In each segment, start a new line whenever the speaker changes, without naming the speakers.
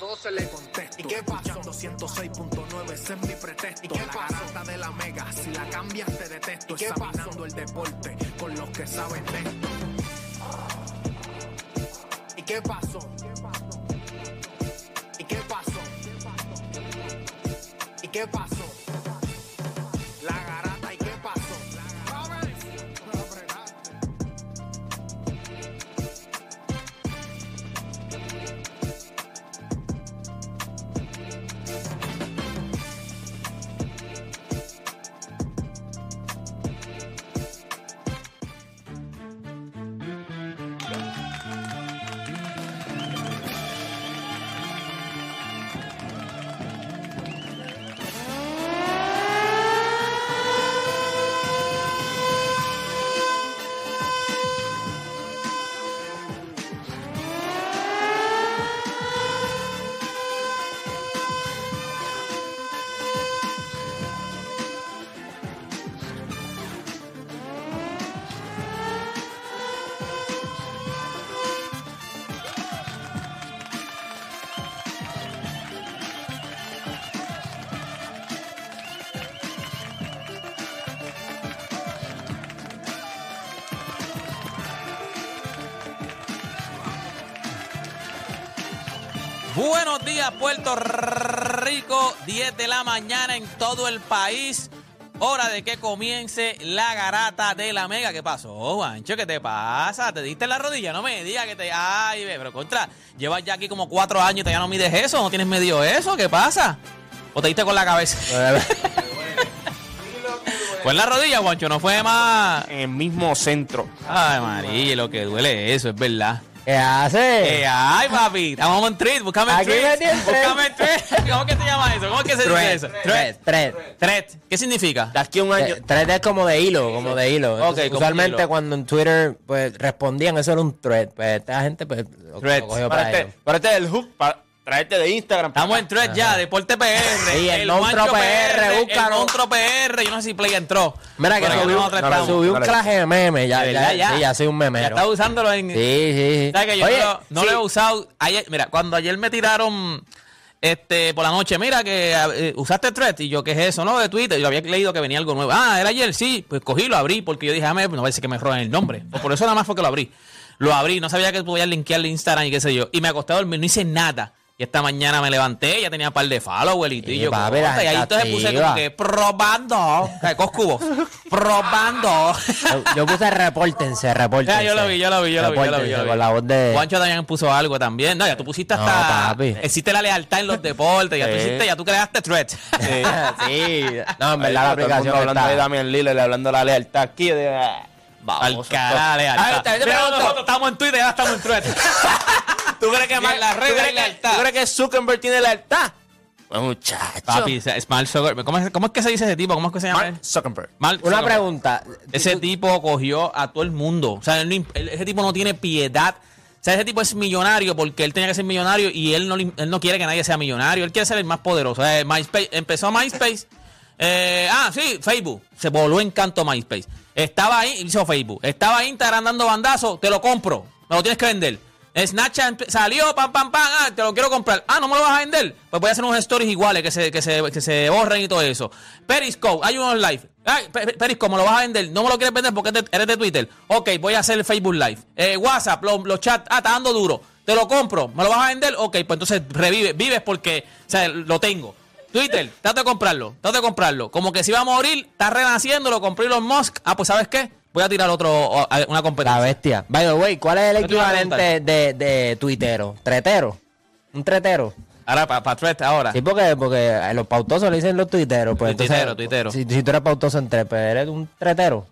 12 le contesto. ¿Y qué pasó? 106.9, ese es mi pretexto. ¿Y qué la de la mega, si la cambias te detesto. Examinando el deporte con los que saben de esto. ¿Y qué pasó? ¿Y qué pasó? ¿Y qué pasó? La
Puerto Rico. 10 de la mañana en todo el país. Hora de que comience la garata de la mega. ¿Qué pasó, Juancho? ¿Qué te pasa? ¿Te diste en la rodilla? No me digas que te. Ay, ve, pero contra. Llevas ya aquí como cuatro años y todavía no mides eso. ¿No tienes medio eso? ¿Qué pasa? ¿O te diste con la cabeza? Fue en la rodilla, Juancho. No fue más.
en el mismo centro.
Ay, María, lo que duele eso, es verdad.
¿Qué hace?
Eh, ay, papi, estamos en treat, búscame en
Aquí
treat.
me tienes.
Búscame en treat. ¿Cómo que se llama eso? ¿Cómo que se dice eso?
Tres, tres.
Thread. ¿Qué significa?
De aquí a un año.
Thread es como de hilo, como de hilo.
Ok,
Entonces,
como
usualmente
hilo.
cuando en Twitter pues respondían, eso era un thread. Pues esta gente pues lo, lo cogió
Para
para ellos.
este, para este es el hook, para traerte de Instagram.
Estamos en Thread ya, Deporte PR.
Sí, el Monstruo PR,
El
búscalo.
Monstruo PR. Yo no sé si Play entró.
Mira que subí, un- claje de meme, ya, ya,
ya.
sí, ya soy un
Ya
memero.
está usándolo en.
Sí, sí, sí.
¿Sabes que yo
Oye,
no, lo- no
sí.
lo he usado? Ayer, mira, cuando ayer me tiraron este por la noche, mira que eh, usaste Thread y yo, ¿qué es eso? No, de Twitter. Yo había leído que venía algo nuevo. Ah, era ayer, sí. Pues cogí, lo abrí porque yo dije, ah, me- no parece que me roben el nombre. Pues por eso nada más fue que lo abrí. Lo abrí, no sabía que podía linkearle Instagram y qué sé yo. Y me acosté a dormir, no hice nada. Y esta mañana me levanté, ya tenía un par de followers y,
Sí,
yo, y ahí entonces puse como que probando. O sea, Coscubo. probando.
Yo, yo puse repórtense, repórtense.
Ya, yo lo vi, yo lo vi, yo lo vi, yo lo vi, yo lo vi.
Con la voz de...
Juancho también puso algo también. No, ya tú pusiste
No,
hasta.
papi.
Existe la lealtad en los deportes. Ya tú
Sí.
hiciste, ya tú creaste thread.
sí. No, en verdad la
todo el
aplicación
mundo hablando de Damian Lillard, hablando de la lealtad aquí. De,
Al
Vamos,
carajo, lealtad.
Ay, también te pregunto.
nosotros estamos en Twitter, ya estamos en thread. ¿Tú crees que más en las
¿Tú crees, que? ¿Tú crees que Zuckerberg tiene lealtad? Pues muchacho.
Papi, o sea, Smart Zuckerberg. ¿Cómo es, ¿Cómo es que se dice ese tipo? ¿Cómo es que se llama?
Mark Zuckerberg.
Mark
Una pregunta.
Ese tipo cogió a todo el mundo. O sea, él no imp- él- ese tipo no tiene piedad. O sea, ese tipo es millonario porque él tenía que ser millonario y él no, le- él no quiere que nadie sea millonario. Él quiere ser el más poderoso. Eh, MySpace, empezó MySpace. Eh, ah, sí, Facebook. Se volvió encanto MySpace. Estaba ahí, hizo Facebook. Estaba Instagram dando bandazo. Te lo compro. Me lo tienes que vender. Snapchat salió, pam, pam, pam. Ah, te lo quiero comprar. Ah, no me lo vas a vender. Pues voy a hacer unos stories iguales que se, que se, que se borren y todo eso. Periscope, hay unos live. Ay, Pe- Pe- Periscope, me lo vas a vender. No me lo quieres vender porque eres de- Twitter. Ok, voy a hacer el Facebook Live. Eh, WhatsApp, lo- los chats. Ah, está dando duro. Te lo compro. ¿Me lo vas a vender? Ok, pues entonces revive. Vives porque, lo tengo. Twitter, trata de comprarlo. Trata de comprarlo. Como que si va a morir, está renaciendo, lo compré Elon Musk. Ah, pues ¿sabes qué? Voy a tirar otro, una
La
competencia.
bestia. By the way, ¿cuál es el equivalente de, de tuitero? ¿Tretero? ¿Un tretero?
Ahora, para pa Thread, ahora.
Sí, porque, porque a los pautosos le dicen los tuiteros. Pues entonces,
Tuitero, tuitero.
Si, si tú eres pautoso en tres, pues eres un tretero.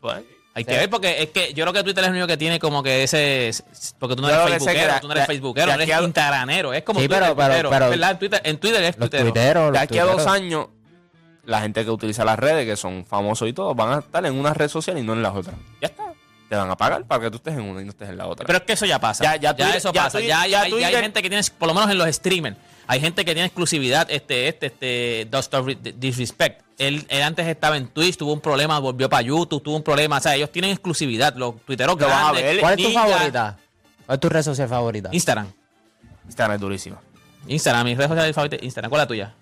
Pues, hay que ver porque es que yo creo que Twitter es el único que tiene como que ese porque tú no eres
que
facebookero, tú no eres
de-
facebookero,
de
eres
a-
instagranero, es como
Sí,
Twitter,
pero- pero-
verdad, en Twitter, en Twitter es
Los
tuitero.
tuiteros.
De aquí a dos años, la gente que utiliza las redes, que son famosos y todo, van a estar en una red social y no en la otra. Ya está. Te van a pagar para que tú estés en una y no estés en la otra.
Pero es que eso ya pasa.
Ya-
Ya,
ya Twitter-
eso
ya
pasa.
Twitter-
ya, hay-
ya
hay- ya hay
Twitter-
gente que tiene, por lo menos en los streamers, hay gente que tiene exclusividad. Este, este, este, Doctor Disrespect. Él, él antes estaba en Twitch, tuvo un problema, volvió para YouTube, tuvo un problema. O sea, ellos tienen exclusividad. Los tuiteros
Lo vas a ver.
¿Cuál es tu
Ninja,
favorita? ¿Cuál es tu red social favorita?
Instagram.
Instagram es durísimo.
Instagram, mi red social favorita, Instagram. ¿Cuál es la tuya?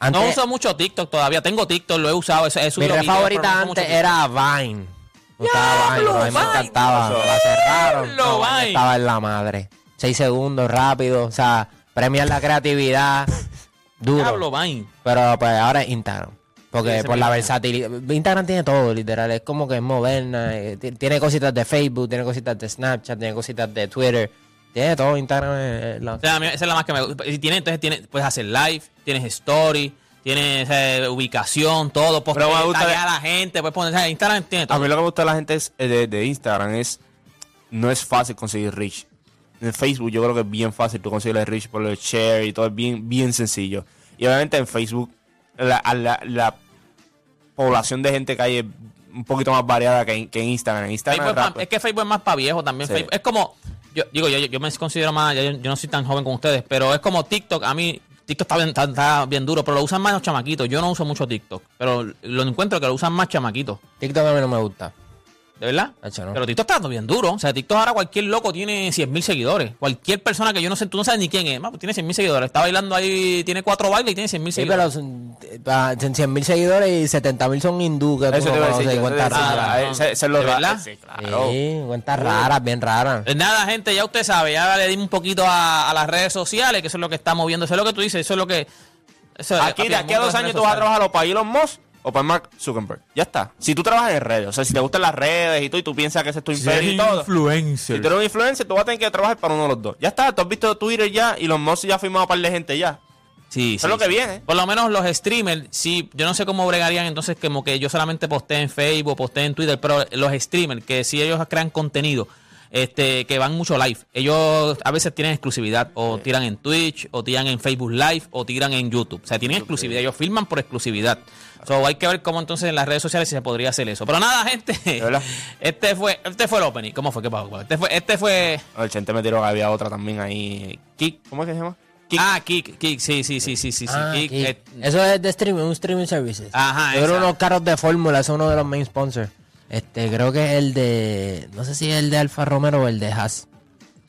Antes,
no uso mucho TikTok todavía. Tengo TikTok, lo he usado. He, he
mi red favorita antes era Vine. Me gustaba Vine,
¡Diablo,
pero a mí me
Vine!
encantaba. La cerraron. Estaba en la madre. Seis segundos, rápido. O sea, premian la creatividad. Duro.
Diablo, Vine.
Pero pues ahora es Instagram. Porque
Sí,
por la versatilidad. Instagram tiene todo, literal. Es como que es moderna. eh, ti- Tiene cositas de Facebook, tiene cositas de Snapchat, tiene cositas de Twitter. Tiene todo. Instagram es- es la-
O sea, a mí esa es la más que me gusta. Y tiene, entonces tiene, puedes hacer live, tienes story, tienes eh, ubicación, todo,
Pero me gusta-
a la gente, puedes poner, o sea, Instagram tiene
A
todo.
mí lo que me gusta de la gente es, eh, de, de Instagram es. No es fácil conseguir reach. En Facebook yo creo que es bien fácil tú conseguir el reach por el share y todo es bien, bien sencillo. Y obviamente en Facebook la, a la, la población de gente que hay es un poquito más variada que en, que en Instagram. En Instagram
es,
rápido.
más- es que Facebook es más para viejo también.
Sí.
Facebook- es como, yo digo, yo, yo me considero más, yo, no soy tan joven como ustedes, pero es como TikTok. A mí, TikTok está bien, está, está bien duro, pero lo usan más los chamaquitos. Yo no uso mucho TikTok, pero lo encuentro que lo usan más chamaquitos.
TikTok a mí no me gusta.
¿De verdad?
No.
Pero TikTok está dando bien duro. O sea, TikTok ahora cualquier loco tiene 100 mil seguidores. Cualquier persona que yo no sé, tú no sabes ni quién es. ma, pues tiene 100 mil seguidores. Está bailando ahí, tiene cuatro bailes y tiene 100 mil
Sí,
seguidores.
pero son, eh, pa- son 100 mil seguidores y 70 mil son hindú. Que
Eso
no
te iba a decir.
cuentas raras.
ah, es lo
¿De
raro.
verdad?
Sí, claro.
Sí, cuentas raras, bien raras.
Pues nada, gente, ya usted sabe, ya le dimos un poquito a, a las redes sociales, que eso es lo que está moviendo. Eso es lo que tú dices, eso es lo que. eso
Aquí,
papi,
de aquí a dos años tú vas a trabajar o para Elon Musk o para Mark Zuckerberg. Ya está. Si tú trabajas en redes, o sea, si te gustan las redes y tú, y tú piensas que ese es tu imperio y todo.
influencer.
Si tú eres un influencer, tú vas a tener que trabajar para uno de los dos. Ya está, tú has visto Twitter ya y los Musk ya ha firmado a par de gente ya.
Sí,
Eso es lo que viene.
Por lo menos los streamers, sí, yo no sé cómo bregarían entonces como que yo solamente posté en Facebook, posté en Twitter, pero los streamers, que si ellos crean contenido, este, que van mucho live, ellos a veces tienen exclusividad, o tiran en Twitch, o tiran en Facebook Live, o tiran en YouTube. O sea, tienen exclusividad, ellos filman por exclusividad. So, hay que ver cómo entonces en las redes sociales si se podría hacer eso. Pero nada, gente.
verdad?
Este fue, este fue el opening. ¿Cómo fue? ¿Qué pasó? Este fue, este fue.
El Chente me tiró que había otra también ahí. Kik, ¿cómo es que se llama?
Ah, Kik, Kik, sí, sí, sí, sí, sí, sí.
Ah,
eh,
Eso es de streaming, un streaming services.
Ajá,
Yo creo unos carros de fórmula, es uno de los main sponsors. Este, creo que es el de, no sé si es el de Alfa Romero o el de Haas.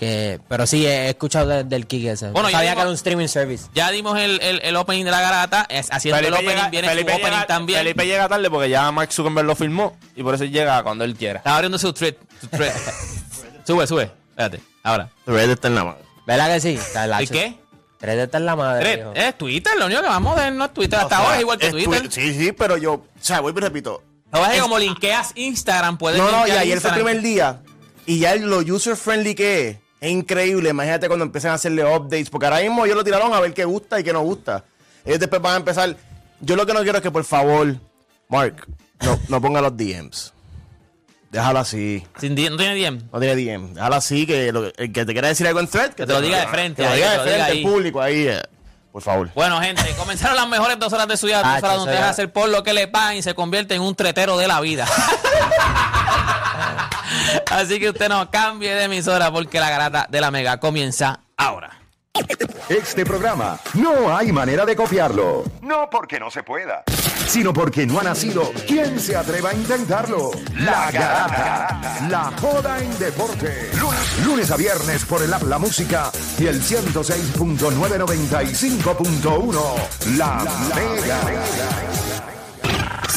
Que, pero sí, he escuchado de- del Kick ese.
Bueno,
No
ya
sabía que era un streaming service.
Ya dimos el, el, el opening de la garata. es- haciendo el opening
llega,
viene
Felipe
su opening
llega-
también.
Felipe llega tarde porque ya Mark Zuckerberg lo filmó y por eso llega cuando él quiera.
Está abriendo su thread. Su thread. sube, sube. Espérate. Ahora.
Red está en la mano.
¿Verdad que sí? Está
¿Y qué?
Tres de esta en la madre.
Thread. Es Twitter. Lo único que vamos a ver no es Twitter. Hasta
O sea,
ahora es igual que
es
Twitter.
Twi- Sí, sí, pero yo, o sea, vuelvo y repito.
Pasa es que como linkeas Instagram, puedes
No, no, y ayer fue el primer día. Y ya lo user friendly que es. Es increíble. Imagínate cuando empiecen a hacerle updates. Porque ahora mismo ellos lo tiraron a ver qué gusta y qué no gusta. Ellos después van a empezar. Yo lo que no quiero es que por favor, Mark, no, no ponga los DMs. Déjalo así.
Sin di- no tiene DM.
No tiene DM. Déjalo así. Que lo- el que te quiera decir algo en thread, que
te lo diga de frente,
Que lo diga de frente al público ahí. eh. Por favor.
Bueno, gente, comenzaron las mejores dos horas de su vida, dos
Ah,
horas donde deja hacer por lo que le pagan y se convierte en un tretero de la vida. Así que usted no cambie de emisora porque la garata de la mega comienza ahora.
Este programa no hay manera de copiarlo. No porque no se pueda, sino porque no ha nacido quien se atreva a intentarlo. La Garata. La joda en deporte. Lunes, lunes a viernes por el app La Música y el 106.995.1. La Mega.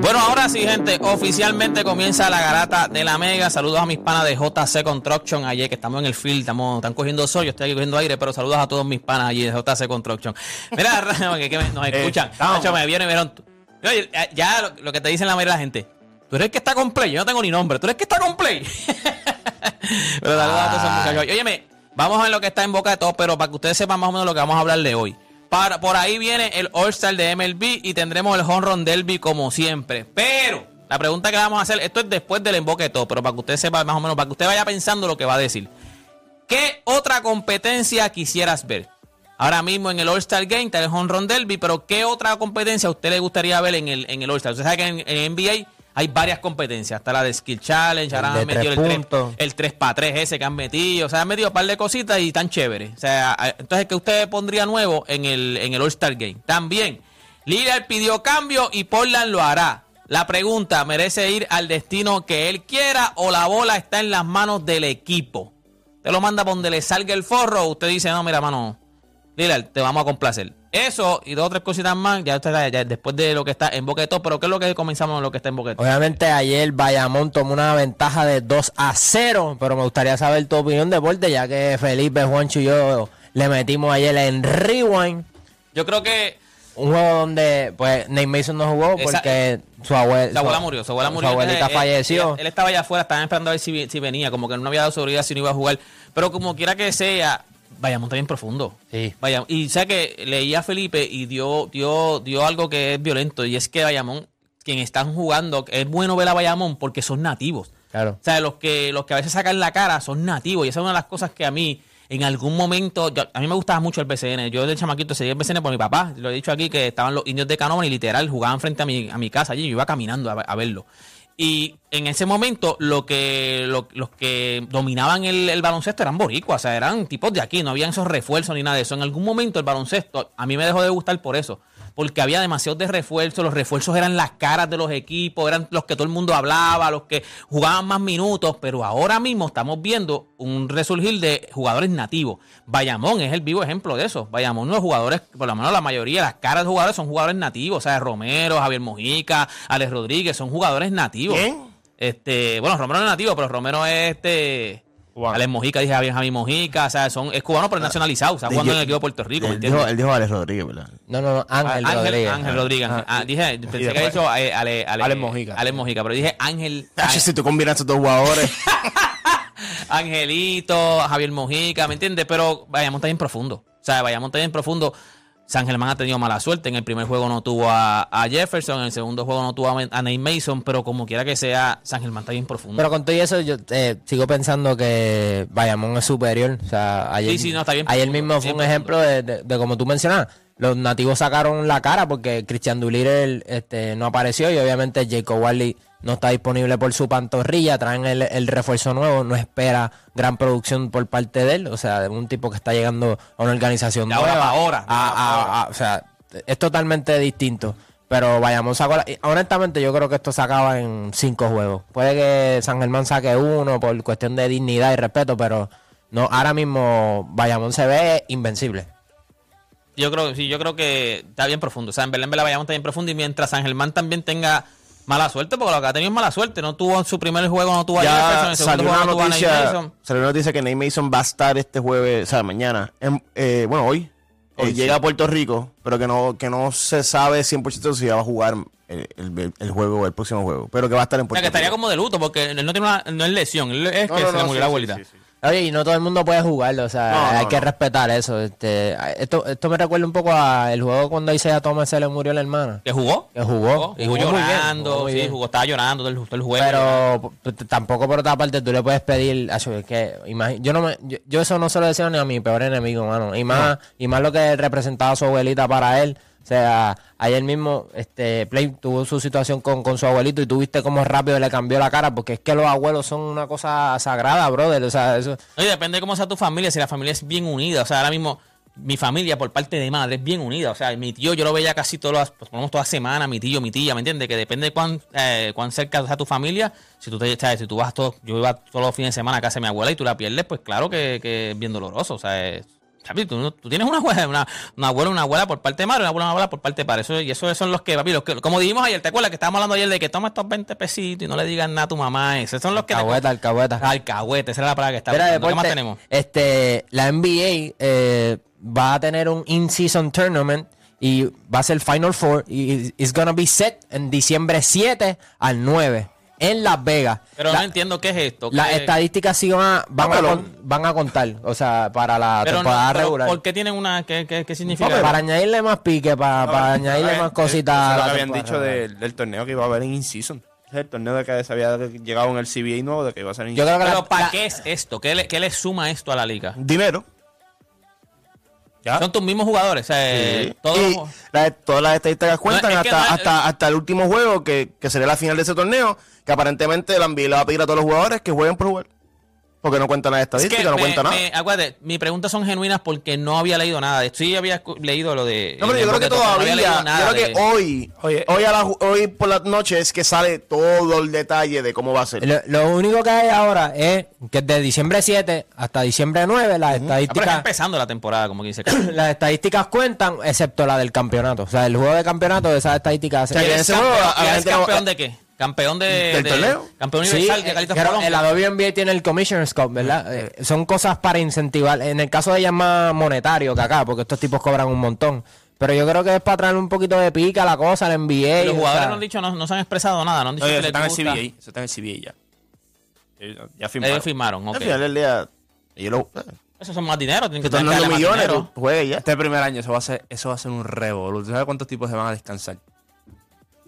Bueno, ahora sí, gente, oficialmente comienza la garata de la mega. Saludos a mis panas de JC Construction ayer, que estamos en el field, estamos, están cogiendo sol, yo estoy aquí cogiendo aire, pero saludos a todos mis panas allí de JC Construction. Mira, que, que me- nos escuchan.
estamos.
Nacho, me vieron y vieron. Eh, ya lo, lo que te dicen la mayoría de la gente. Tú eres el que está con play, yo no tengo ni nombre. Tú eres el que está con play. pero saludos a todos esos muchachos. Óyeme, vamos a ver lo que está en boca de todos, pero para que ustedes sepan más o menos lo que vamos a hablar de hoy. Para, por ahí viene el All-Star de MLB y tendremos el Home Run como siempre. Pero la pregunta que vamos a hacer, esto es después del emboque todo, pero para que usted sepa más o menos, para que usted vaya pensando lo que va a decir. ¿Qué otra competencia quisieras ver? Ahora mismo en el All-Star Game está el Home Run pero ¿qué otra competencia a usted le gustaría ver en el, en el All-Star? Usted sabe que en NBA hay varias competencias. Está la de Skill Challenge, ahora han metido el 3,
puntos.
el 3 para 3 ese que han metido. O sea, han metido un par de cositas y tan chévere. O sea, entonces, ¿qué usted pondría nuevo en el, en el All-Star Game? También, Lillard pidió cambio y Portland lo hará. La pregunta, ¿merece ir al destino que él quiera o la bola está en las manos del equipo? Te lo manda por donde le salga el forro. Usted dice, no, mira, mano, Lillard, te vamos a complacer. Eso y dos o tres cositas más, ya usted ya después de lo que está en todo, pero ¿qué es lo que comenzamos en lo que está en todo?
Obviamente ayer Bayamón tomó una ventaja de 2 a 0, pero me gustaría saber tu opinión de deporte, ya que Felipe, Juancho y yo le metimos ayer en Rewind.
Yo creo que
Un juego donde pues Nate Mason no jugó
Esa-
porque su abuela,
Su abuela murió, su abuela murió.
abuelita
él-
falleció.
Él, él estaba allá afuera, estaban esperando a ver si, si venía, como que no había dado seguridad si no iba a jugar. Pero como quiera que sea, Bayamón está bien profundo.
Sí.
Bayamón- y sé que leía a Felipe y dio, dio, dio algo que es violento, y es que Bayamón, quien están jugando, es bueno ver a Bayamón porque son nativos.
Claro.
O sea, los que, los que a veces sacan la cara son nativos. Y esa es una de las cosas que a mí, en algún momento, yo- a mí me gustaba mucho el BCN. Yo de chamaquito seguía el BCN por mi papá. Lo he dicho aquí que estaban los indios de Canóman y literal jugaban frente a mi, a mi casa allí. Yo iba caminando a, a verlo. Y en ese momento, lo que, lo- los que dominaban el, el baloncesto eran boricuas, o sea, eran tipos de aquí, no habían esos refuerzos ni nada de eso. En algún momento el baloncesto a mí me dejó de gustar por eso, porque había demasiados de refuerzos, los refuerzos eran las caras de los equipos, eran los que todo el mundo hablaba, los que jugaban más minutos, pero ahora mismo estamos viendo un resurgir de jugadores nativos. Bayamón es el vivo ejemplo de eso. Bayamón, los jugadores, por lo menos la mayoría, las caras de jugadores son jugadores nativos, o sea, Romero, Javier Mojica, Alex Rodríguez, son jugadores nativos.
¿Quién?
Este, bueno, Romero no es nativo, pero Romero es este.
Cubano.
Alex Mojica, dije Javier Javi Mojica, o sea, son, es cubano pero es nacionalizado, o sea, jugando en el equipo de Puerto Rico, ¿me
Él dijo,
entiendes?
él dijo Alex Rodríguez, ¿verdad?
No, no, no, Ángel,
Ángel
Rodríguez.
Ángel Rodríguez. Ah, dije, pensé que había dicho eh, Ale, Ale,
Alex Mojica.
Alex Mojica, pero dije Ángel.
Tacho, si tú combinas estos dos jugadores.
Angelito, Javier Mojica, ¿me entiendes? Pero Bayamón está bien profundo. O sea, Bayamón está bien profundo. San Germán ha tenido mala suerte. En el primer juego no tuvo a, a Jefferson, en el segundo juego no tuvo a, a Nate Mason, pero como quiera que sea, San Germán está bien profundo.
Pero con todo y eso, yo eh, sigo pensando que Bayamón es superior. O sea, ayer,
Sí, sí, no, está bien
ayer
profundo,
mismo fue un ejemplo de, de- de como tú mencionabas. Los nativos sacaron la cara porque Christian Doolittle este, no apareció y obviamente Jacob Wally no está disponible por su pantorrilla. Traen el, el refuerzo nuevo, no espera gran producción por parte de él. O sea, de un tipo que está llegando a una organización
De ahora
nueva.
ahora,
a-
ahora
a- a- o sea, es totalmente distinto. Pero Bayamón sacó la- Honestamente, yo creo que esto se acaba en cinco juegos. Puede que San Germán saque uno por cuestión de dignidad y respeto, pero no ahora mismo Bayamón se ve invencible.
Yo creo, sí, yo creo que está bien profundo. O sea, en Belén Bela Bayamón está bien profundo y mientras San Germán también tenga mala suerte, porque lo que ha tenido es mala suerte. No tuvo en su primer juego, no tuvo a Jefferson, en
ya
el segundo
salió una
no
noticia,
Mason.
salió una noticia que Nate Mason va a estar este jueves, o sea, mañana. en- eh, bueno, hoy.
Hoy,
Hoy
sí.
llega a Puerto Rico, pero que no, que no se sabe 100% si va a jugar el, el- el juego, el próximo juego. Pero que va a estar en
O
Puerto
sea, que estaría
Rico.
como de luto, porque él no tiene una, no es lesión, él es
No,
que
no,
se le
no,
murió
sí,
la abuelita.
sí.
Oye, y no todo el mundo puede jugarlo, o sea,
No, no,
hay que
no.
respetar eso. Este, esto, esto me recuerda un poco al juego cuando Isaiah Thomas se le murió la hermana.
¿Que jugó?
Que jugó,
Y
y
jugó
jugó
llorando,
jugó
sí, jugó, estaba llorando todo el, todo el juego.
Pero p- tampoco por otra parte tú le puedes pedir, es que yo no me, yo, yo eso no se lo deseo ni a mi peor enemigo, mano. Y más, y más lo que representaba su abuelita para él. O sea, ayer mismo, este, Play tuvo su situación con, con su abuelito y tú viste cómo rápido le cambió la cara, porque es que los abuelos son una cosa sagrada, brother. O sea, eso,
Oye, depende de cómo sea tu familia, si la familia es bien unida. O sea, ahora mismo mi familia por parte de madre es bien unida. O sea, mi tío yo lo veía casi todas las, pues, ponemos todas las semanas, mi tío, mi tía, ¿me entiendes? Que depende de cuán, eh, cuán cerca sea tu familia. Si tú te, si tú vas todo, yo iba todos los fines de semana a casa de mi abuela y tú la pierdes, pues claro que, que es bien doloroso. O sea, es- Papi, tú, tienes una abuela, una, una abuela, una abuela por parte de madre, una abuela, una abuela por parte de padre. Eso, y esos son los que, papi, los que, como dijimos ayer, ¿te acuerdas que estábamos hablando ayer de que toma estos 20 pesitos y no le digas nada a tu mamá? Esos son los que... te-
alcahueta, alcahueta.
Alcahuete, esa era la palabra que buscando. ¿Qué más tenemos?
Este, la NBA eh, va a tener un in-season tournament y va a ser Final Four y it's gonna be set en diciembre 7 al 9. En Las Vegas.
Pero
La-
no entiendo qué es esto.
Las estadísticas sí van a, van, a van a contar, o sea, para la
pero
temporada regular.
¿Por qué tienen una.? ¿Qué, qué, qué significa?
Para añadirle más pique, para, para añadirle más cositas.
Lo
la
que habían dicho del, del torneo que iba a haber en in-season. El torneo de que se había llegado en el CBA nuevo de que iba a ser in
Yo creo que
Pero
la-
¿para
la-
qué es esto? ¿Qué le, qué le suma esto a la liga?
Dinero.
¿Ya?
Son tus mismos jugadores. Sea, eh, todos
y
los-
la- todas las estadísticas cuentan hasta,
no
hasta, hasta el último juego, que, que sería la final de ese torneo, que aparentemente la NBA le va a pedir a todos los jugadores que jueguen por jugar. Porque no cuentan las
Es
estadísticas,
que
no
me-
cuenta nada.
me- acuérdate, mis preguntas son genuinas porque no había leído nada de esto. Sí había leído lo de.
No, pero yo creo que
porque no había
todavía, yo creo que
de-
hoy,
Oye,
hoy, a la hoy por la noche es que sale todo el detalle de cómo va a ser.
Lo, lo único que hay ahora es que de diciembre 7 hasta diciembre 9 las
Ah, pero está
estadísticas
empezando la temporada, como dice.
las estadísticas cuentan, excepto la del campeonato. O sea, el juego de campeonato de esas estadísticas.
sea, que
¿Eres
ese juego
campeón,
a la no-
campeón de qué? ¿Campeón de,
¿Del
de-
torneo?
Campeón
Sí,
universal de
eh,
Carlitos
pero
Colón.
la WNBA tiene el Commissioner's Cup, ¿verdad? Eh, son cosas para incentivar. En el caso de ella es más monetario que acá, porque estos tipos cobran un montón. Pero yo creo que es para traer un poquito de pica a la cosa, al NBA.
Los
o
jugadores
sea,
no han dicho, no, no se han expresado nada, no han dicho
Oye,
que
eso
les
está en el
gusta.
CBA. Eso está en el CBA ya. Ellos Ya firmaron.
Ellos firmaron, ok.
Al final del día, ellos lo,
Esos son más dinero, tienen que
están dando millones, juegues ya.
Este primer año eso va a ser, eso va a ser un revolú. ¿Tú sabes cuántos tipos se van a descansar?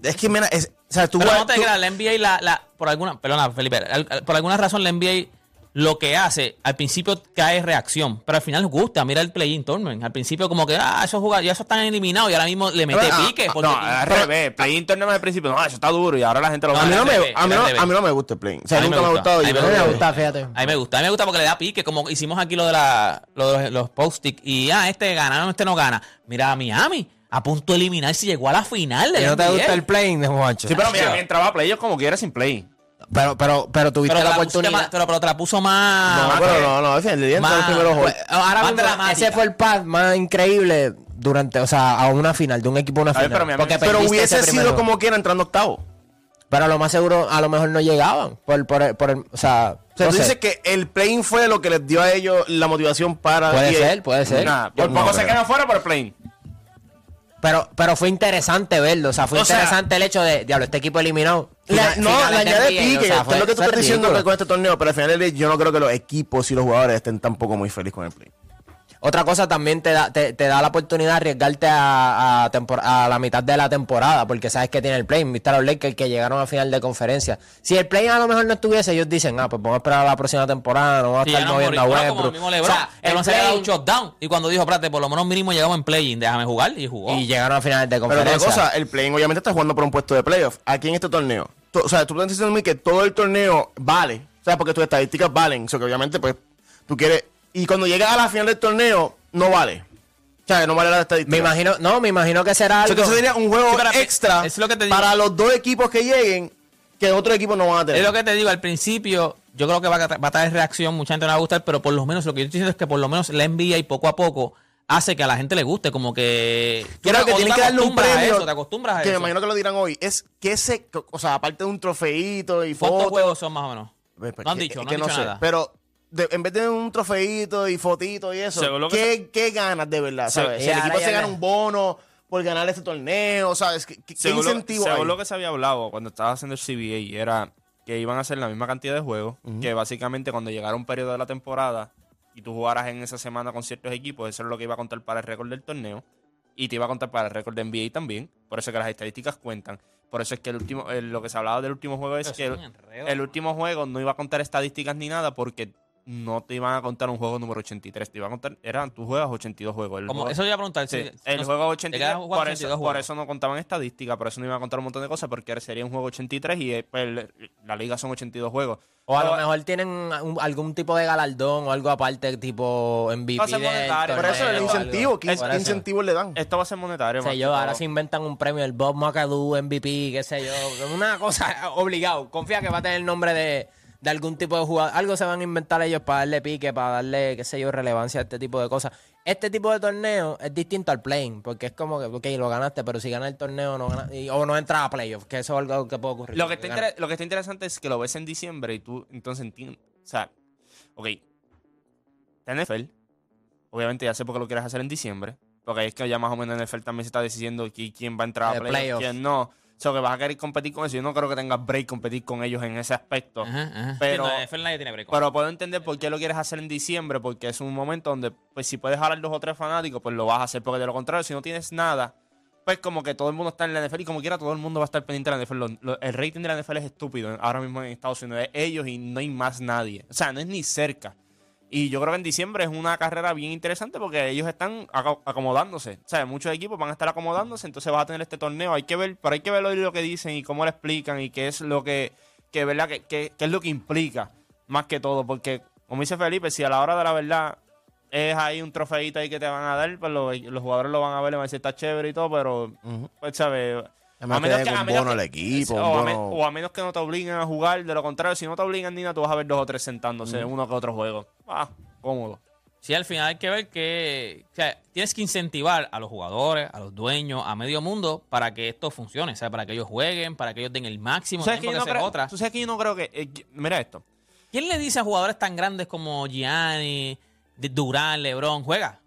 Es que, mira, es, o sea, tú
Pero no te creas, la NBA, la, la, por alguna, perdona, Felipe, por alguna razón la NBA lo que hace, al principio cae reacción, pero al final gusta, mira el play-in tournament. Al principio como que, ah, esos jugadores ya esos están eliminados y ahora mismo le mete
Ah,
pique.
ah,
Porque
No, al revés. Play-in torneo al principio, no, eso está duro y ahora la gente lo
a, mí no me, a, mí no, a mí no me gusta el play. O sea,
A mí
nunca
me
me ha
gusta,
gustado.
a mí me
yo-
A mí me
gusta.
gusta, fíjate.
A mí me gusta, a mí me gusta porque le da pique, como hicimos aquí lo de la, lo de los post-it y ah, este gana, no, este no gana. Mira a Miami, a punto de eliminar si llegó a la final de
¿Y no te gusta el playing de Juancho?
Sí, pero mira, mientras va a play, como quiera sin play.
Pero, pero, pero tuviste
pero,
la oportunidad.
más- pero, pero te la puso más...
No, pero no, no, día entró
Más-
los primeros juegos.
Pues, ahora
Más
mismo, ese fue el paz más increíble durante, o sea, a una final, de un equipo a una final.
pero
porque
Pero hubiese
ese
sido
juego.
como quiera entrando octavo.
Pero lo más seguro, a lo mejor no llegaban. Por, por, por el- o sea,
O sea,
no
tú
sé.
dices que el playing fue lo que les dio a ellos la motivación para...
Puede ser, puede ser.
Nada,
Yo
por
no
poco se quedan fuera por el play.
Pero, pero fue interesante verlo. O sea, fue
O sea-
interesante el hecho de, diablo, este equipo eliminado.
No, le
de
añade pique,
o sea,
es lo que tú estás diciendo
ridículo.
que con este torneo, pero al final del día yo no creo que los equipos y los jugadores estén tampoco muy felices con el play.
Otra cosa también te da, te, te da la oportunidad de arriesgarte a, a, tempor- a la mitad de la temporada, porque sabes que tiene el play. Viste a los Lakers que llegaron a final de conferencia. Si el play a lo mejor no estuviese, ellos dicen, ah, pues vamos a esperar a la próxima temporada, no vamos a estar moviendo a.
Bueno,
Westbrook.
mismo LeBron.
O sea,
el no se dado un
play-
shutdown. Y cuando dijo, espérate, por lo menos mínimo llegamos en play-in, déjame jugar. Y jugó.
y llegaron a finales de
Pero
conferencia.
otra cosa, el play obviamente está jugando por un puesto de playoff. Aquí en este torneo. To- O sea, tú estás diciendo a mí que todo el torneo vale. O sea, porque tus estadísticas valen. O sea, que obviamente, pues, tú quieres... Y cuando llegas a la final del torneo, no vale. O sea, no vale la estadística.
me imagino, no, me imagino que será
O
algo.
sea, que eso sería un juego
Sí,
extra
es lo que te digo.
para los dos equipos que lleguen que otros equipos no van a tener.
Es lo que te digo, al principio, yo creo que va a, va a traer reacción, mucha gente no va a gustar, pero por lo menos lo que yo estoy diciendo es que por lo menos la NBA y poco a poco hace que a la gente le guste, como que... tú
Creo que
o te
que darle un
a eso, te acostumbras a
que me
eso.
imagino que lo dirán hoy. Es que ese, o sea, aparte de un trofeito y
¿Cuántos
fotos.
juegos son más o menos?
Pues, pues,
No han
que-
dicho, no
que
dicho
sé.
nada.
Pero de- en vez de un trofeito y fotito y eso,
Según lo que
¿qué, qué ganas de verdad? ¿sabes? Si el equipo
ya
se gana un bono por ganar este torneo, ¿sabes? ¿Qué, qué- qué
Según,
incentivo
lo, según
hay?
lo que se había hablado cuando estaba haciendo el CBA era que iban a hacer la misma cantidad de juegos, que básicamente cuando llegara un periodo de la temporada y tú jugaras en esa semana con ciertos equipos, eso es lo que iba a contar para el récord del torneo y te iba a contar para el récord de NBA también, por eso que las estadísticas cuentan. Por eso es que el último, el- lo que se hablaba del último juego es
Pero
que
es
el,
un enredo.
el último juego no iba a contar estadísticas ni nada porque no te iban a contar un juego número 83, te iban a contar, eran tus juegas 82 juegos. El
Como,
juego-
eso iba a preguntar.
Sí,
si-
el
no-
juego
te
83,
quedas jugando
por,
82
eso, por eso no contaban estadísticas, por eso no iban a contar un montón de cosas, porque sería un juego 83 y eh, pues, la liga son 82 juegos.
O a lo mejor tienen un- algún tipo de galardón o algo aparte, tipo MVP.
Va a ser monetario,
Por eso el incentivo. ¿qué,
eso.
incentivos le dan?
Esto va a ser monetario.
Sé yo, ahora se inventan un premio, el Bob McAdoo MVP, qué sé yo. Una cosa obligado. Confía que va a tener el nombre de, de algún tipo de jugador. Algo se van a inventar ellos para darle pique, para darle, qué sé yo, relevancia a este tipo de cosas. Este tipo de torneo es distinto al playing, porque es como que, ok, lo ganaste, pero si ganas el torneo no y- o no entras a playoffs, que eso es algo que puede ocurrir.
Lo que, está lo que está interesante es que lo ves en diciembre y tú entonces entiendes. O sea, ok. La NFL, obviamente ya sé por qué lo quieres hacer en diciembre. Porque es que ya más o menos en NFL también se está decidiendo qui- quién va a entrar a
Eh,
playoffs,
playoff.
quién no. Sea, que vas a querer competir con eso. Yo no creo que tengas break competir con ellos en ese aspecto.
Ajá, ajá.
Pero-
Sí, no, NFL nadie tiene break.
Pero puedo entender por qué lo quieres hacer en diciembre, porque es un momento donde, pues si puedes jalar dos o tres fanáticos, pues lo vas a hacer. Porque de lo contrario, si no tienes nada, pues como que todo el mundo está en la NFL y como quiera todo el mundo va a estar pendiente de la NFL. Lo- lo- el rating de la NFL es estúpido ahora mismo en Estados Unidos. Es ellos y no hay más nadie. O sea, no es ni cerca. Y yo creo que en diciembre es una carrera bien interesante porque ellos están aco- acomodándose. O sea, muchos equipos van a estar acomodándose, entonces vas a tener este torneo. Hay que ver, pero hay que ver lo que dicen y cómo lo explican y qué es lo que, que verdad, que, que- qué es lo que implica más que todo. Porque, como dice Felipe, si a la hora de la verdad es ahí un trofeito ahí que te van a dar, pues lo- los jugadores lo van a ver y van a decir está chévere y todo, pero, pues, ¿sabes?
Además que den un bono al equipo, un
o, a me-
bono-
o a menos que no te obliguen a jugar, de lo contrario, si no te obligan, Nina, tú vas a ver dos o tres sentándose en uno que otro juego. Ah, cómodo.
Sí, al final hay que ver que o sea, tienes que incentivar a los jugadores, a los dueños, a medio mundo para que esto funcione, o sea, para que ellos jueguen, para que ellos den el máximo
¿Tú sabes, que yo
que
no creo,
otra.
tú sabes que yo no creo que... eh, que- mira esto.
¿Quién le dice a jugadores tan grandes como Gianni, Durán, LeBron, juega?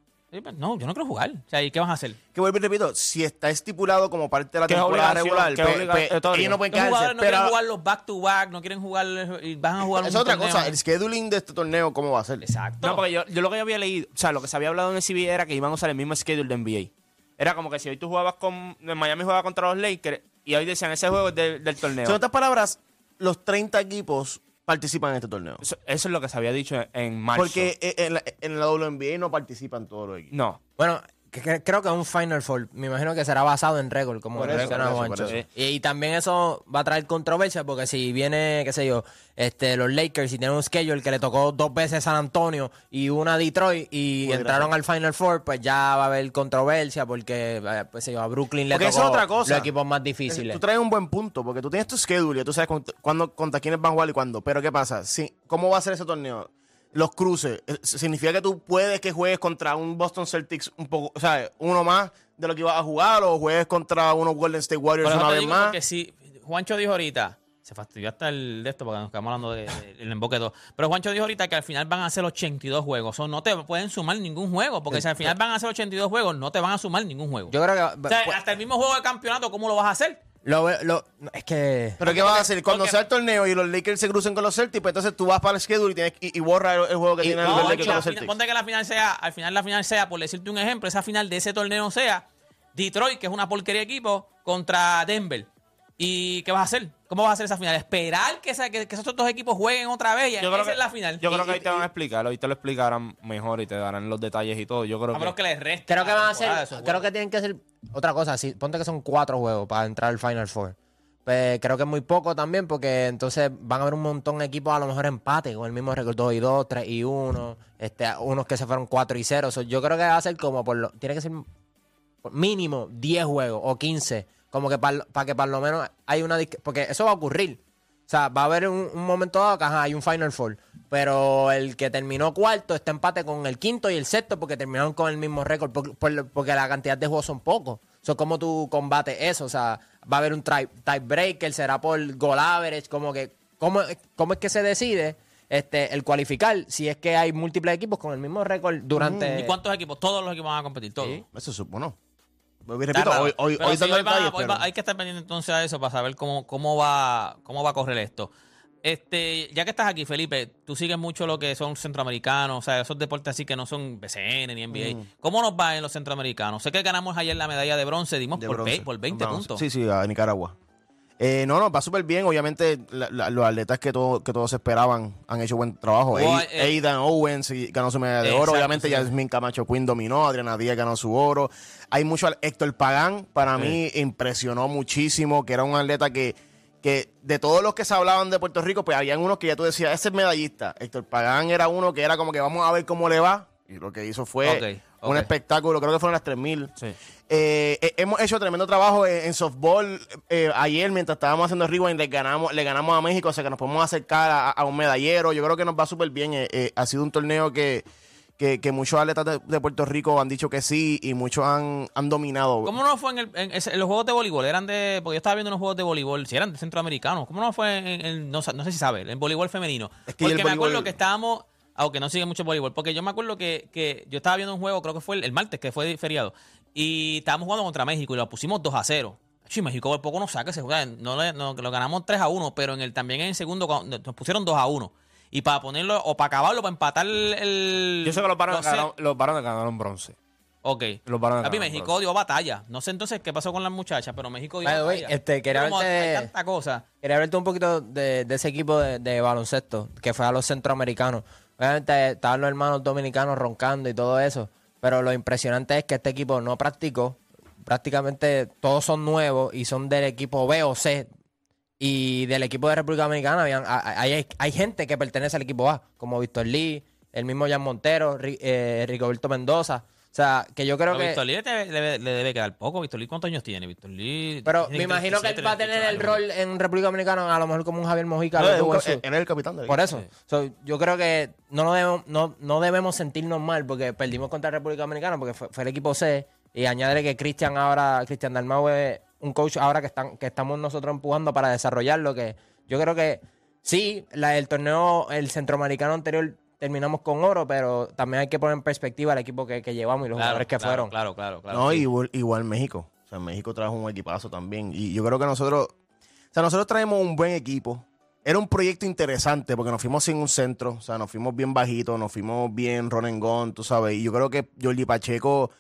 Pues, No, yo no quiero jugar. O sea, ¿y qué vas a hacer?
Que vuelvo y repito, si está estipulado como parte de la temporada regular,
es todo
ellos no pueden
Los
quedarse.
jugadores no
pero
quieren jugar los back to back, no quieren jugar y van a jugar
es
un
otra
torneo.
cosa, el scheduling de este torneo, ¿cómo va a ser?
Exacto.
No, porque yo, yo lo que yo había leído, o sea, lo que se había hablado en el CBA era que iban a usar el mismo schedule de NBA. Era como que si hoy tú jugabas con... en Miami jugaba contra los Lakers y hoy decían, ese juego es de- del torneo.
En otras palabras, los 30 equipos participan en este torneo.
Eso, eso es lo que se había dicho en, en marzo.
Porque en la, en la WNBA no participan todos los equipos.
No.
Bueno, que- creo que es un Final Four. Me imagino que será basado en récord, como
Por eso.
Y, y también eso va a traer controversia porque si viene, qué sé yo, este, los Lakers y tienen un schedule que le tocó dos veces San Antonio y una Detroit y
Puede
entraron al Final Four, pues ya va a haber controversia porque, eh, pues, sé yo, a Brooklyn le
Porque
tocó
es otra cosa.
los equipos más difíciles.
Tú traes un buen punto, porque tú tienes tu schedule, y tú sabes cuándo- contra quiénes van a jugar y cuándo. Pero ¿qué pasa? Si, ¿Cómo va a ser ese torneo? Los cruces. eh, ¿Significa que tú puedes que juegues contra un Boston Celtics un poco, o sea, uno más de lo que ibas a jugar, o juegues contra unos Golden State Warriors una vez más?
porque si Juancho dijo ahorita, se fastidió hasta el de esto porque nos quedamos hablando del de, el emboque todo. Pero Juancho dijo ahorita que al final van a hacer 82 juegos. O no te pueden sumar ningún juego. Porque si al final van a hacer 82 juegos, no te van a sumar ningún juego.
Yo creo que...
o sea,
pues,
hasta el mismo juego de campeonato, ¿cómo lo vas a hacer?
Lo veo- lo- es que...
¿Pero qué vas a hacer? Cuando
porque-
sea el torneo y los Lakers se crucen con los Celtics, pues entonces tú vas para el schedule y, tienes, y, y borra el, el juego que tiene
no,
los
No,
Lakers
la
con los
final-
Celtics.
ponte que la final sea, al final la final sea, por decirte un ejemplo, esa final de ese torneo sea Detroit, que es una porquería de equipo, contra Denver. ¿Y qué vas a hacer? ¿Cómo vas a hacer esa final? ¿Esperar que, esa- que, que esos dos equipos jueguen otra vez? Y es la final.
Yo
Y-
creo que
y-
ahí te van a explicar, hoy te lo explicarán mejor y te darán los detalles y todo. Yo creo
A menos
que...
que les reste.
Creo que van a ser,
esos
creo que tienen que hacer otra cosa. Si, ponte que son cuatro juegos para entrar al Final Four. Pues creo que es muy poco también porque entonces van a haber un montón de equipos a lo mejor empate con el mismo récord 2 y 2, 3 y 1, este, unos que se fueron 4 y 0. So, yo creo que va a ser como por lo, tiene que ser por mínimo 10 juegos o 15, como que para que por lo menos hay una porque eso va a ocurrir. O sea, va a haber un, un momento dado que ajá, hay un Final Four. Pero el que terminó cuarto está empate con el quinto y el sexto porque terminaron con el mismo récord. por- por- porque la cantidad de juegos son pocos. O sea, ¿cómo tú combates eso? O sea, va a haber un tie- tiebreaker, será por goal average, como que. ¿Cómo, cómo es que se decide este, el cualificar si es que hay múltiples equipos con el mismo récord durante.
¿Y cuántos equipos? Todos los equipos van a competir, todos.
Sí.
Eso supone. Repito, hoy, hoy,
Pero
hoy
sí,
dando
hoy va-
detalles,
hoy
pero-
va- hay que estar pendiente entonces a eso para saber cómo, cómo va cómo va a correr esto. Este, ya que estás aquí, Felipe, tú sigues mucho lo que son centroamericanos, o sea, esos deportes así que no son BCN ni NBA.
Mm.
¿Cómo nos va en los centroamericanos? Sé que ganamos ayer la medalla de bronce, dimos
de
por,
bronce.
por 20
Bronce.
puntos.
Sí, sí, a Nicaragua. Eh, no, no, va súper bien. Obviamente, la- la- los atletas que, todo, que todos esperaban han hecho buen trabajo.
Eh,
Aidan Owens ganó su medalla de
Exacto,
oro. Obviamente,
sí.
Yasmin Camacho Quinn dominó. Adriana Díaz ganó su oro. Hay mucho. Héctor Pagán, para mí, impresionó muchísimo. Que era un atleta que, que de todos los que se hablaban de Puerto Rico, pues habían unos que ya tú decías, ese es medallista. Héctor Pagán era uno que era como que vamos a ver cómo le va. Y lo que hizo fue un espectáculo. Creo que fueron las 3000.
Sí.
Eh, eh, hemos hecho tremendo trabajo en, en softball. Eh, ayer, mientras estábamos haciendo rewind, le ganamos, le ganamos a México, o sea que nos podemos acercar a, a un medallero. Yo creo que nos va súper bien. Eh, eh, ha sido un torneo que, que, que muchos atletas de, de Puerto Rico han dicho que sí y muchos han, han dominado.
¿Cómo no fue en, el- en ese- en los juegos de voleibol? Eran de. Porque yo estaba viendo unos juegos de voleibol, si eran de centroamericanos. ¿Cómo no fue en, el- no, no sé si sabe, en voleibol femenino?
Es que
porque me acuerdo que estábamos. Aunque no sigue mucho voleibol. Porque yo me acuerdo que, que yo estaba viendo un juego, creo que fue el, el martes, que fue feriado. Y estábamos jugando contra México y lo pusimos 2 a 0. Sí, México por poco nos saca ese juego. No, le- no- lo ganamos 3 a 1, pero en el, también en el segundo nos pusieron 2 a 1. Y para ponerlo, o para acabarlo, para empatar el. el-
Yo sé que los varones ganaron, los varones ganaron bronce.
Ok.
Los varones
Papi,
ganaron
México
bronce.
dio batalla. No sé entonces qué pasó con las muchachas, pero México dio batalla.
este, quería
Pero
verte-
hay tanta cosa.
Quería hablarte un poquito de, de ese equipo de, de baloncesto que fue a los centroamericanos. Obviamente estaban los hermanos dominicanos roncando y todo eso, pero lo impresionante es que este equipo no practicó. Prácticamente todos son nuevos y son del equipo B o C. Y del equipo de República Dominicana habían, hay, hay gente que pertenece al equipo A, como Víctor Lee, el mismo Jan Montero, eh, Rigoberto Mendoza. O sea, que yo creo
Pero
que...
Víctor Lee le debe, le- le debe quedar poco. Víctor Lee, ¿cuántos años tiene? Víctor Lee.
Pero me imagino que
37,
él va a tener
38
el rol en República Dominicana, a lo mejor como un Javier Mojica.
No,
lo
él es el capitán del
Por eso. So, yo creo que no, lo debemos, no, no debemos sentirnos mal porque perdimos contra República Dominicana porque fue, fue el equipo C. Y añade que Cristian ahora, Cristian Dalmau es un coach ahora que, están, que estamos nosotros empujando para desarrollarlo. Que yo creo que sí, la, el torneo, el centroamericano anterior terminamos con oro, pero también hay que poner en perspectiva el equipo que, que llevamos y los
Claro,
jugadores que
claro,
fueron.
Claro, claro, claro.
No,
sí.
igual, igual México. O sea, México trajo un equipazo también. Y yo creo que nosotros, o sea, nosotros traemos un buen equipo. Era un proyecto interesante porque nos fuimos sin un centro, o sea, nos fuimos bien bajitos, nos fuimos bien run and gun, tú sabes. Y yo creo que Jordi Pacheco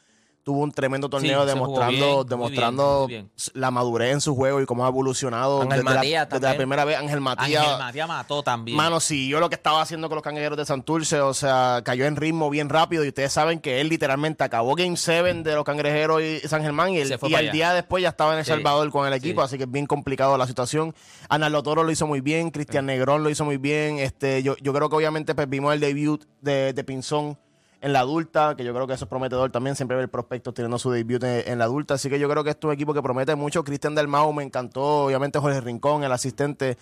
tuvo un tremendo torneo
Sí,
demostrando,
bien,
demostrando
bien,
la madurez en su juego y cómo ha evolucionado
Ángel
desde, la,
Matías
desde la primera vez. Ángel Matías.
Ángel Matías mató también.
Mano, yo lo que estaba haciendo con los cangrejeros de Santurce, o sea, cayó en ritmo bien rápido y ustedes saben que él literalmente acabó Game 7 de los cangrejeros y San Germán y, el- y día después ya estaba en El
Sí,
Salvador con el equipo,
sí.
así que es bien complicado la situación. Ana Toro lo hizo muy bien, Cristian Negrón lo hizo muy bien, este, yo, yo creo que obviamente pues, vimos el debut de, de Pinzón en la adulta, que yo creo que eso es prometedor también, siempre ver prospectos teniendo su debut en, en la adulta, así que yo creo que es un equipo que promete mucho. Cristian Dalmau me encantó, obviamente Jorge Rincón, el asistente.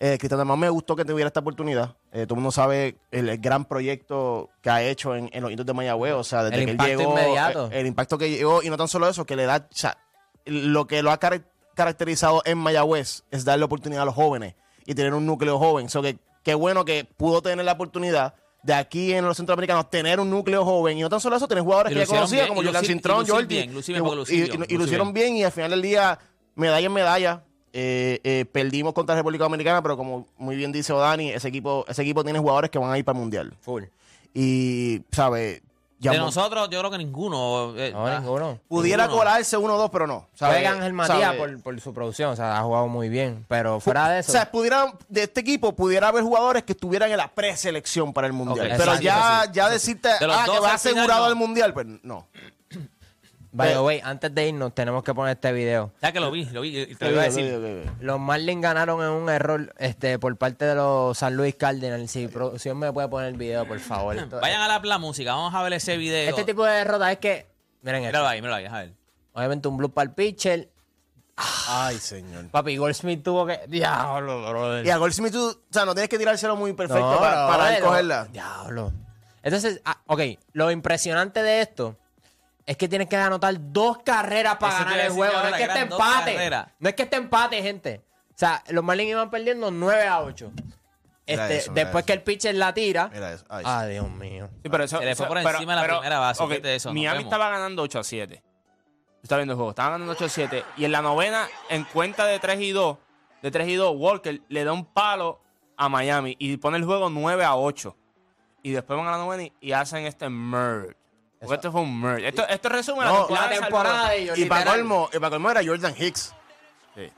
Eh, Cristian Dalmau me gustó que tuviera esta oportunidad. Eh, todo el mundo sabe el, el gran proyecto que ha hecho en, en los hitos de Mayagüez, o sea, desde
El
que él
impacto
llegó,
inmediato.
eh, el impacto que llegó, y no tan solo eso, que le da, o sea, lo que lo ha car- caracterizado en Mayagüez es darle oportunidad a los jóvenes y tener un núcleo joven. So que qué bueno que pudo tener la oportunidad de aquí en los centroamericanos tener un núcleo joven y no tan solo eso, tener jugadores que ya conocía
bien,
como
y
Cintrón, Jordi.
bien, lucir bien
y, hicieron bien y al final del día, medalla en medalla. eh, eh, perdimos contra la República Dominicana, pero como muy bien dice Odani, ese equipo, ese equipo tiene jugadores que van a ir para el Mundial.
Full.
Y, ¿sabes?
De nosotros, yo creo que ninguno. eh,
No,
ah,
ninguno.
pudiera
ninguno.
colarse uno o dos, pero no. ¿sabes?
Juega Ángel Matías
¿sabes?
por, por su producción, o sea, ha jugado muy bien. Pero fuera de eso.
O sea, pudiera, de este equipo pudiera haber jugadores que estuvieran en la preselección para el Mundial.
Ok,
pero
exacto,
ya,
sí,
ya decirte,
De los
ah, que
dos
va
al final,
asegurado
no.
al Mundial, pues no.
By the
eh,
way, antes de irnos, tenemos que poner este video.
Ya que lo vi, lo vi. Te lo iba a decir.
Los Marlins ganaron en un error este, por parte de los San Luis Cardinals. Si producción me puede poner el video, por favor.
Vayan a la, la música, vamos a ver ese video.
Este tipo de derrota es que. Miren esto.
Míralo ahí, míralo ahí, a ver.
Obviamente un blue para el pitcher.
Ay, señor.
Papi, Goldsmith tuvo que. Diablo, brother.
Y a Goldsmith tú, o sea, no tienes que tirárselo muy perfecto
No,
para, para
brother,
él cogerla.
Diablo. Entonces, ah, ok, lo impresionante de esto es que tienes que anotar dos carreras para
Eso te
ganar
iba a
el
decir
juego. No es que esté
eran dos
empate.
carreras.
No es que esté empate, gente. O sea, los Marlins iban perdiendo 9 a 8.
Mira
Este,
eso, mira
después
eso.
que el pitcher la tira.
Mira eso. Ay,
Ah, Dios mío.
Sí, pero eso,
Se le fue por
pero-
encima la
pero,
primera base,
ok,
fíjate eso, nos
Miami
vemos.
estaba ganando 8 a 7. Yo estaba viendo el juego. Estaba ganando 8 a 7. Y en la novena, en cuenta de 3 y 2, de 3 y 2, Walker le da un palo a Miami y pone el juego 9 a 8. Y después van a la novena y, y hacen este merge. Porque esto fue un merge. Esto, esto resume
No,
la temporada. de
temporada
Salvador.
de ellos.
y para colmo, y para colmo era Jordan Hicks.
Sí.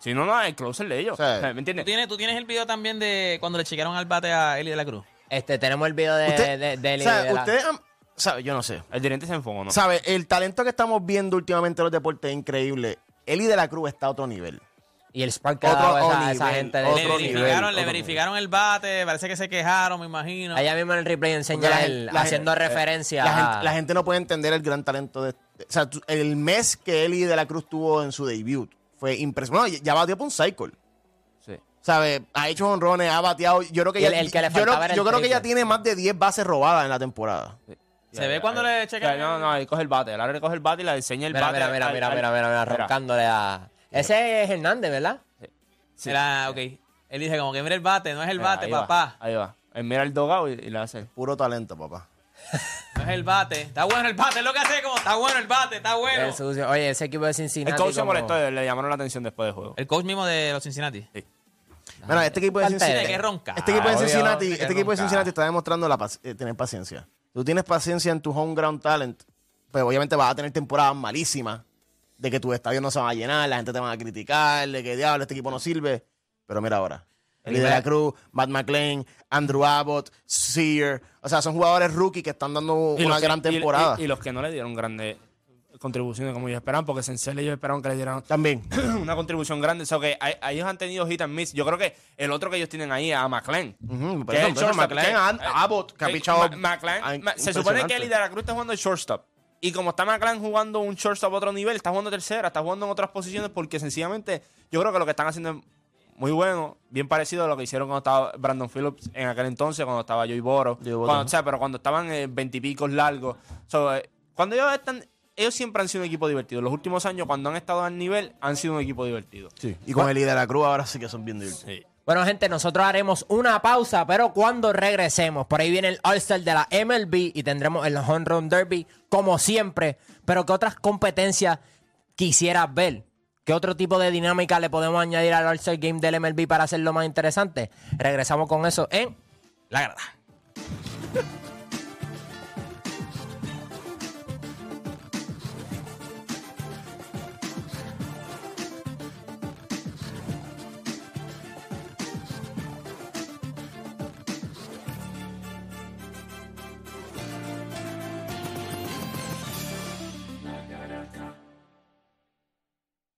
Si no, no, el closer de ellos.
O sea,
O sea, ¿Me
¿Tú tienes, tú tienes el video también de cuando le chequearon al bate a Eli de la Cruz.
Este, tenemos el video de,
Usted-
de, de,
o sea,
de la-
ustedes, han- sabe, yo no sé.
El dirigente se enfocó, ¿no?
¿Sabe? El talento que estamos viendo últimamente en los deportes es increíble. Eli de la Cruz está a otro nivel.
Y el spark
Otro
esa, gente de
Le verificaron,
nivel,
le
otro
verificaron el bate, parece que se quejaron, me imagino.
Allá mismo en el replay enseña
la la
haciendo
gente-
referencia
La
a-
gente, la gente no puede entender el gran talento de. O sea, el mes que Eli de la Cruz tuvo en su debut fue impresionante. Ya batió por un cycle.
Sí.
¿Sabe? Ha hecho honrones, ha bateado. Yo creo que ya,
el- el que le
yo, creo-
era el
yo creo que ya tiene más de 10 bases robadas en la temporada.
¿Se ve cuando le chequean?
No, no, ahí coge el bate. El área coge el bate y le diseña el
Mira,
bate.
mira, mira,
al-
mira,
al-
mira, mira, mira, roncándole a... Ese es Hernández, ¿verdad?
Era, ok. Él dice como que mira el bate, no es el bate,
Ahí va,
papá.
ahí va. Él mira el dogado y, y le hace.
Puro talento, papá.
No es el bate. Está bueno el bate, es lo que hace como está bueno el bate, está bueno.
Qué sucio. Oye, ese equipo de
El
Cincinnati.
coach se
como-
molestó, le llamaron la atención después del juego.
El coach mismo de los Cincinnati.
Bueno, este equipo de
Falta de-
Cincinnati.
que ronca.
Este equipo de
obvio,
Cincinnati,
que
este equipo de
ronca.
Cincinnati está demostrando la pac- eh, tener paciencia. Tú tienes paciencia en tu home ground talent, pues obviamente vas a tener temporadas malísimas de que tus estadios no se van a llenar, la gente te va a criticar, de que diablo, este equipo no sirve. Pero mira ahora. Eli de la Cruz, Matt McLean, Andrew Abbott, Sear. O sea, son jugadores rookie que están dando una
que-
gran temporada.
Y, y los que no le dieron grandes contribuciones como ellos esperaban, porque Sensei ellos esperaban que le dieran
También.
una contribución grande. O sea, que a- ellos han tenido hit and miss. Yo creo que el otro que ellos tienen ahí es a McLean.
Ujú, por
Que es el shortstop,
McLean,
que-
An- Abbott, que ha
eh,
pichado
McLean-
ah,
se supone que Eli de la Cruz está jugando el shortstop. Y como está McLean jugando un shortstop a otro nivel, está jugando tercera, está jugando en otras posiciones, porque sencillamente yo creo que lo que están haciendo es muy bueno, bien parecido a lo que hicieron cuando estaba Brandon Phillips en aquel entonces, cuando estaba Joey Boro.
Joey Boro,
Cuando- o sea, pero cuando estaban en veintipicos largos. So, eh, cuando ellos están, ellos siempre han sido un equipo divertido. Los últimos años, cuando han estado al nivel, han sido un equipo divertido.
Sí. Y con Eli de la Cruz ahora sí que son bien divertidos.
Bueno, gente, nosotros haremos una pausa, pero cuando regresemos, por ahí viene el All-Star de la MLB y tendremos el Home Run Derby, como siempre. Pero, ¿qué otras competencias quisieras ver? ¿Qué otro tipo de dinámica le podemos añadir al All-Star Game del MLB para hacerlo más interesante? Regresamos con eso en La Grada.